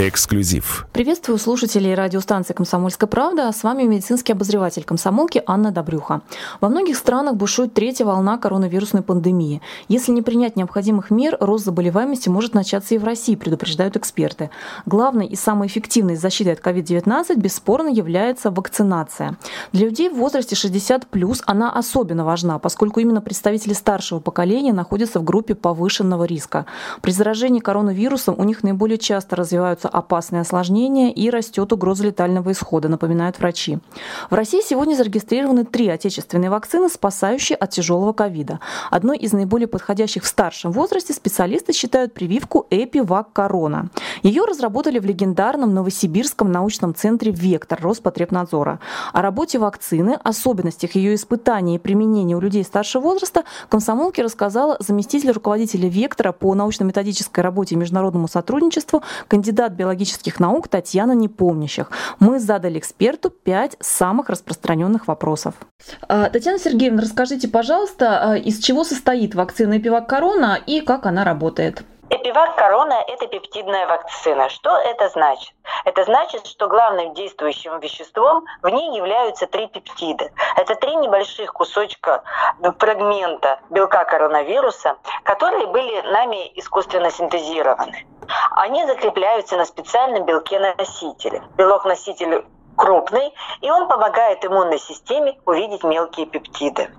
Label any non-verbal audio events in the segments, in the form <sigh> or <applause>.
Эксклюзив. Приветствую слушателей радиостанции «Комсомольская правда». С вами медицинский обозреватель комсомолки Анна Добрюха. Во многих странах бушует третья волна коронавирусной пандемии. Если не принять необходимых мер, рост заболеваемости может начаться и в России, предупреждают эксперты. Главной и самой эффективной защитой от COVID-19 бесспорно является вакцинация. Для людей в возрасте 60+, она особенно важна, поскольку именно представители старшего поколения находятся в группе повышенного риска. При заражении коронавирусом у них наиболее часто развиваются опасные осложнения и растет угроза летального исхода, напоминают врачи. В России сегодня зарегистрированы три отечественные вакцины, спасающие от тяжелого ковида. Одной из наиболее подходящих в старшем возрасте специалисты считают прививку Эпивак Корона. Ее разработали в легендарном Новосибирском научном центре «Вектор» Роспотребнадзора. О работе вакцины, особенностях ее испытания и применения у людей старшего возраста комсомолке рассказала заместитель руководителя «Вектора» по научно-методической работе и международному сотрудничеству, кандидат биологических наук Татьяна Непомнящих. Мы задали эксперту пять самых распространенных вопросов. А, Татьяна Сергеевна, расскажите, пожалуйста, а, из чего состоит вакцина Эпивак Корона и как она работает? Эпивак Корона – это пептидная вакцина. Что это значит? Это значит, что главным действующим веществом в ней являются три пептида. Это три небольших кусочка ну, фрагмента белка коронавируса, которые были нами искусственно синтезированы. Они закрепляются на специальном белке-носителе. Белок-носитель крупный, и он помогает иммунной системе увидеть мелкие пептиды.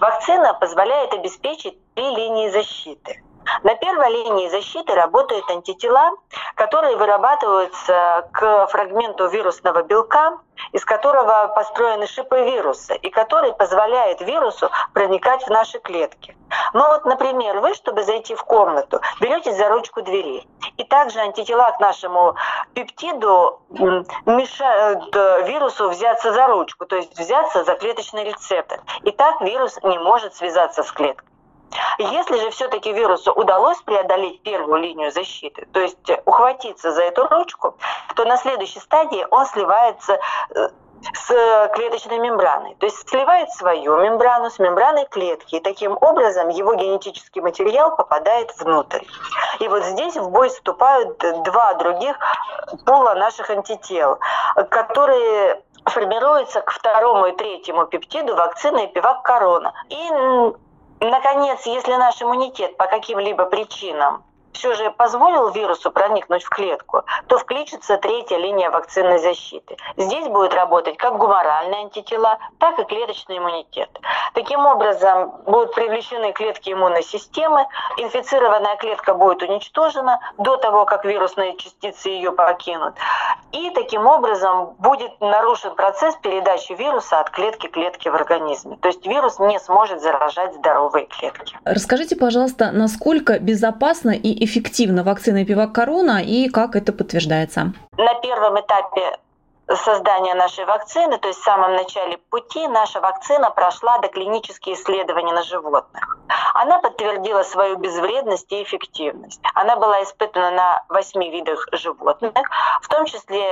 Вакцина позволяет обеспечить три линии защиты – на первой линии защиты работают антитела, которые вырабатываются к фрагменту вирусного белка, из которого построены шипы вируса, и который позволяет вирусу проникать в наши клетки. Но вот, например, вы, чтобы зайти в комнату, берете за ручку двери, и также антитела к нашему пептиду мешают э, вирусу взяться за ручку, то есть взяться за клеточный рецептор. И так вирус не может связаться с клеткой. Если же все-таки вирусу удалось преодолеть первую линию защиты, то есть ухватиться за эту ручку, то на следующей стадии он сливается э, с клеточной мембраной. То есть сливает свою мембрану с мембраной клетки. И таким образом его генетический материал попадает внутрь. И вот здесь в бой вступают два других пола наших антител, которые формируются к второму и третьему пептиду вакцины Эпивак Корона. И Наконец, если наш иммунитет по каким-либо причинам все же позволил вирусу проникнуть в клетку, то включится третья линия вакцинной защиты. Здесь будет работать как гуморальные антитела, так и клеточный иммунитет. Таким образом, будут привлечены клетки иммунной системы, инфицированная клетка будет уничтожена до того, как вирусные частицы ее покинут. И таким образом будет нарушен процесс передачи вируса от клетки к клетке в организме. То есть вирус не сможет заражать здоровые клетки. Расскажите, пожалуйста, насколько безопасно и эффективна вакцина Пивак Корона и как это подтверждается? На первом этапе создания нашей вакцины, то есть в самом начале пути, наша вакцина прошла доклинические исследования на животных. Она подтвердила свою безвредность и эффективность. Она была испытана на восьми видах животных, в том числе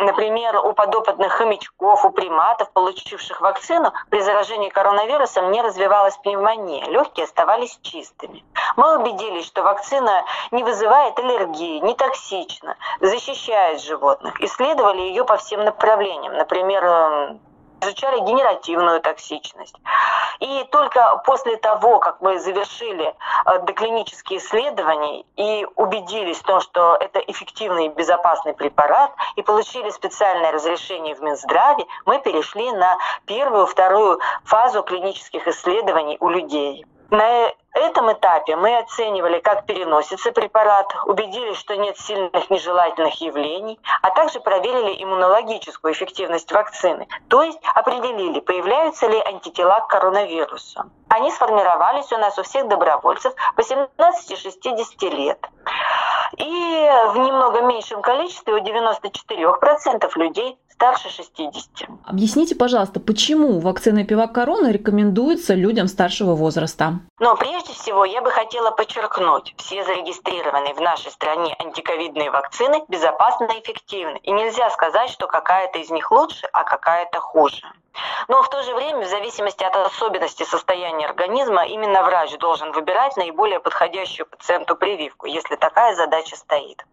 Например, у подопытных хомячков, у приматов, получивших вакцину, при заражении коронавирусом не развивалась пневмония, легкие оставались чистыми. Мы убедились, что вакцина не вызывает аллергии, не токсична, защищает животных. Исследовали ее по всем направлениям. Например, изучали генеративную токсичность. И только после того, как мы завершили э, доклинические исследования и убедились в том, что это эффективный и безопасный препарат, и получили специальное разрешение в Минздраве, мы перешли на первую, вторую фазу клинических исследований у людей. На этом этапе мы оценивали, как переносится препарат, убедились, что нет сильных нежелательных явлений, а также проверили иммунологическую эффективность вакцины, то есть определили, появляются ли антитела к коронавирусу. Они сформировались у нас у всех добровольцев 18-60 лет. И в немного меньшем количестве у 94% людей старше 60. Объясните, пожалуйста, почему вакцина Пивак Корона рекомендуется людям старшего возраста? Но прежде всего я бы хотела подчеркнуть, все зарегистрированные в нашей стране антиковидные вакцины безопасны и эффективны. И нельзя сказать, что какая-то из них лучше, а какая-то хуже. Но в то же время, в зависимости от особенностей состояния организма, именно врач должен выбирать наиболее подходящую пациенту прививку, если такая задача стоит.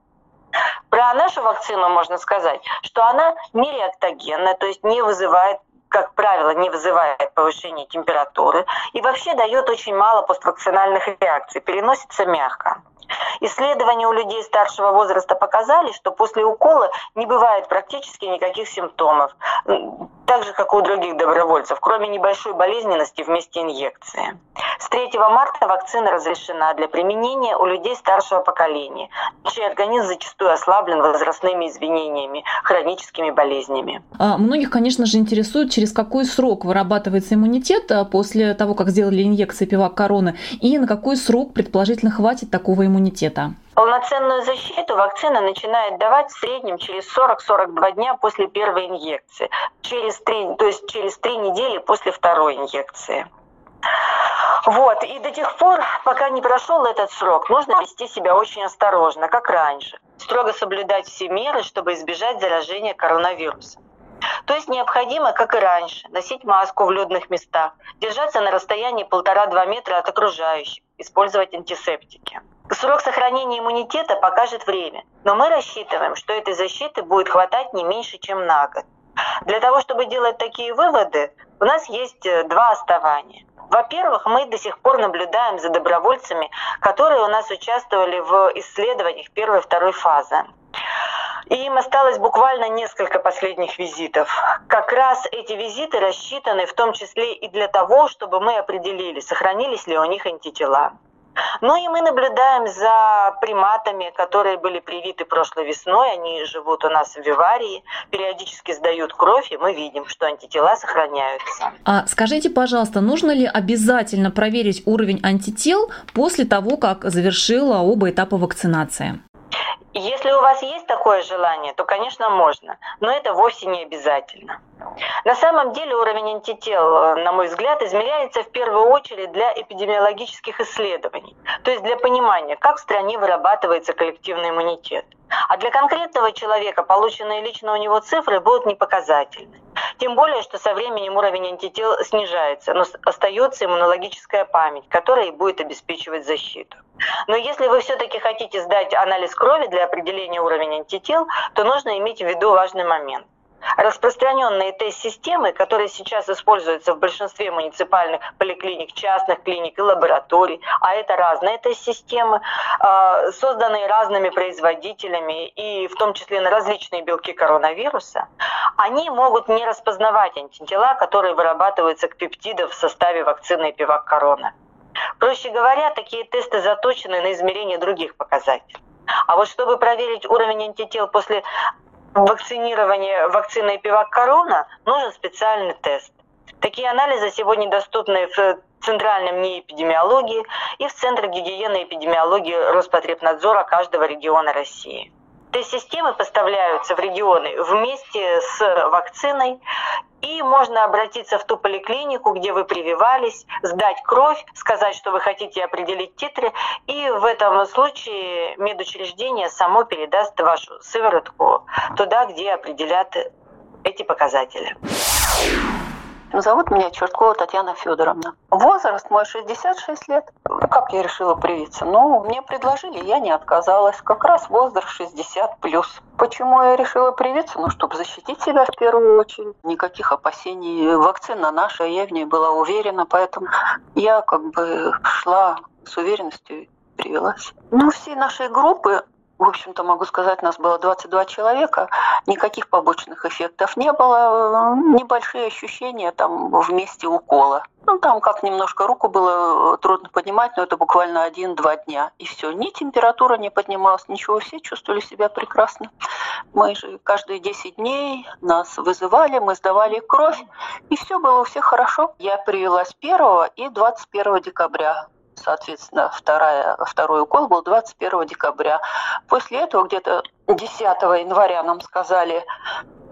Про нашу вакцину можно сказать, что она не реактогенная, то есть не вызывает как правило, не вызывает повышения температуры и вообще дает очень мало поствакцинальных реакций, переносится мягко. Исследования у людей старшего возраста показали, что после укола не бывает практически никаких симптомов, так же, как у других добровольцев, кроме небольшой болезненности вместе инъекции. С 3 марта вакцина разрешена для применения у людей старшего поколения, чей организм зачастую ослаблен возрастными извинениями, хроническими болезнями. А многих, конечно же, интересует, через какой срок вырабатывается иммунитет а, после того, как сделали инъекции пивак короны, и на какой срок, предположительно, хватит такого иммунитета. Полноценную защиту вакцина начинает давать в среднем через 40-42 дня после первой инъекции, через 3, то есть через 3 недели после второй инъекции. Вот, и до тех пор, пока не прошел этот срок, нужно вести себя очень осторожно, как раньше. Строго соблюдать все меры, чтобы избежать заражения коронавирусом. То есть необходимо, как и раньше, носить маску в людных местах, держаться на расстоянии полтора-два метра от окружающих, использовать антисептики. Срок сохранения иммунитета покажет время, но мы рассчитываем, что этой защиты будет хватать не меньше, чем на год. Для того, чтобы делать такие выводы, у нас есть э, два основания. Во-первых, мы до сих пор наблюдаем за добровольцами, которые у нас участвовали в исследованиях первой и второй фазы. И им осталось буквально несколько последних визитов. Как раз эти визиты рассчитаны в том числе и для того, чтобы мы определили, сохранились ли у них антитела. Ну и мы наблюдаем за приматами, которые были привиты прошлой весной. Они живут у нас в виварии, периодически сдают кровь, и мы видим, что антитела сохраняются. А скажите, пожалуйста, нужно ли обязательно проверить уровень антител после того, как завершила оба этапа вакцинации? Если у вас есть такое желание, то, конечно, можно, но это вовсе не обязательно. На самом деле уровень антител, на мой взгляд, измеряется в первую очередь для эпидемиологических исследований, то есть для понимания, как в стране вырабатывается коллективный иммунитет. А для конкретного человека полученные лично у него цифры будут непоказательны. Тем более, что со временем уровень антител снижается, но остается иммунологическая память, которая и будет обеспечивать защиту. Но если вы все-таки хотите сдать анализ крови для определения уровня антител, то нужно иметь в виду важный момент. Распространенные тест-системы, которые сейчас используются в большинстве муниципальных поликлиник, частных клиник и лабораторий, а это разные тест-системы, а, созданные разными производителями и в том числе на различные белки коронавируса, они могут не распознавать антитела, которые вырабатываются к пептидам в составе вакцины пивак корона. Проще говоря, такие тесты заточены на измерение других показателей. А вот чтобы проверить уровень антител после вакцинирования вакциной Пивак Корона нужен специальный тест. Такие анализы сегодня доступны в Центральном НИИ эпидемиологии и в Центре гигиены и эпидемиологии Роспотребнадзора каждого региона России. Тест-системы поставляются в регионы вместе с вакциной, и можно обратиться в ту поликлинику, где вы прививались, сдать кровь, сказать, что вы хотите определить титры, и в этом случае медучреждение само передаст вашу сыворотку туда, где определят эти показатели. Зовут меня Черткова Татьяна Федоровна. Возраст мой 66 лет. Как я решила привиться? Ну, мне предложили, я не отказалась. Как раз возраст 60 плюс. Почему я решила привиться? Ну, чтобы защитить себя в первую очередь. Никаких опасений. Вакцина наша, я в ней была уверена, поэтому я как бы шла с уверенностью привелась. Ну, все наши группы в общем-то, могу сказать, нас было 22 человека, никаких побочных эффектов не было, небольшие ощущения там в месте укола. Ну, там как немножко руку было трудно поднимать, но это буквально один-два дня. И все, ни температура не поднималась, ничего, все чувствовали себя прекрасно. Мы же каждые 10 дней нас вызывали, мы сдавали кровь, и все было у всех хорошо. Я привелась 1 и 21 декабря соответственно, вторая, второй укол был 21 декабря. После этого где-то 10 января нам сказали э,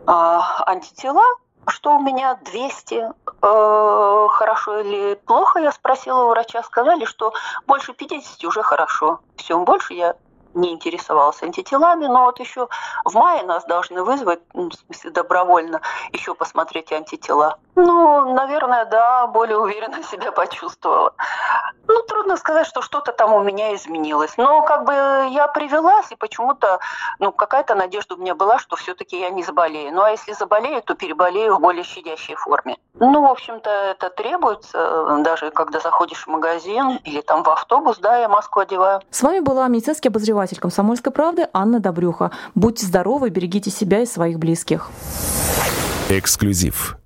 антитела, что у меня 200, э, хорошо или плохо, я спросила у врача, сказали, что больше 50 уже хорошо. Все, больше я не интересовался антителами, но вот еще в мае нас должны вызвать, ну, в смысле добровольно, еще посмотреть антитела. Ну, наверное, да, более уверенно <laughs> себя почувствовала. Ну, трудно сказать, что что-то там у меня изменилось. Но как бы я привелась, и почему-то, ну, какая-то надежда у меня была, что все-таки я не заболею. Ну, а если заболею, то переболею в более щадящей форме. Ну, в общем-то, это требуется, даже когда заходишь в магазин или там в автобус, да, я маску одеваю. С вами была медицинский обозреватель «Комсомольской правды» Анна Добрюха. Будьте здоровы, берегите себя и своих близких. Эксклюзив.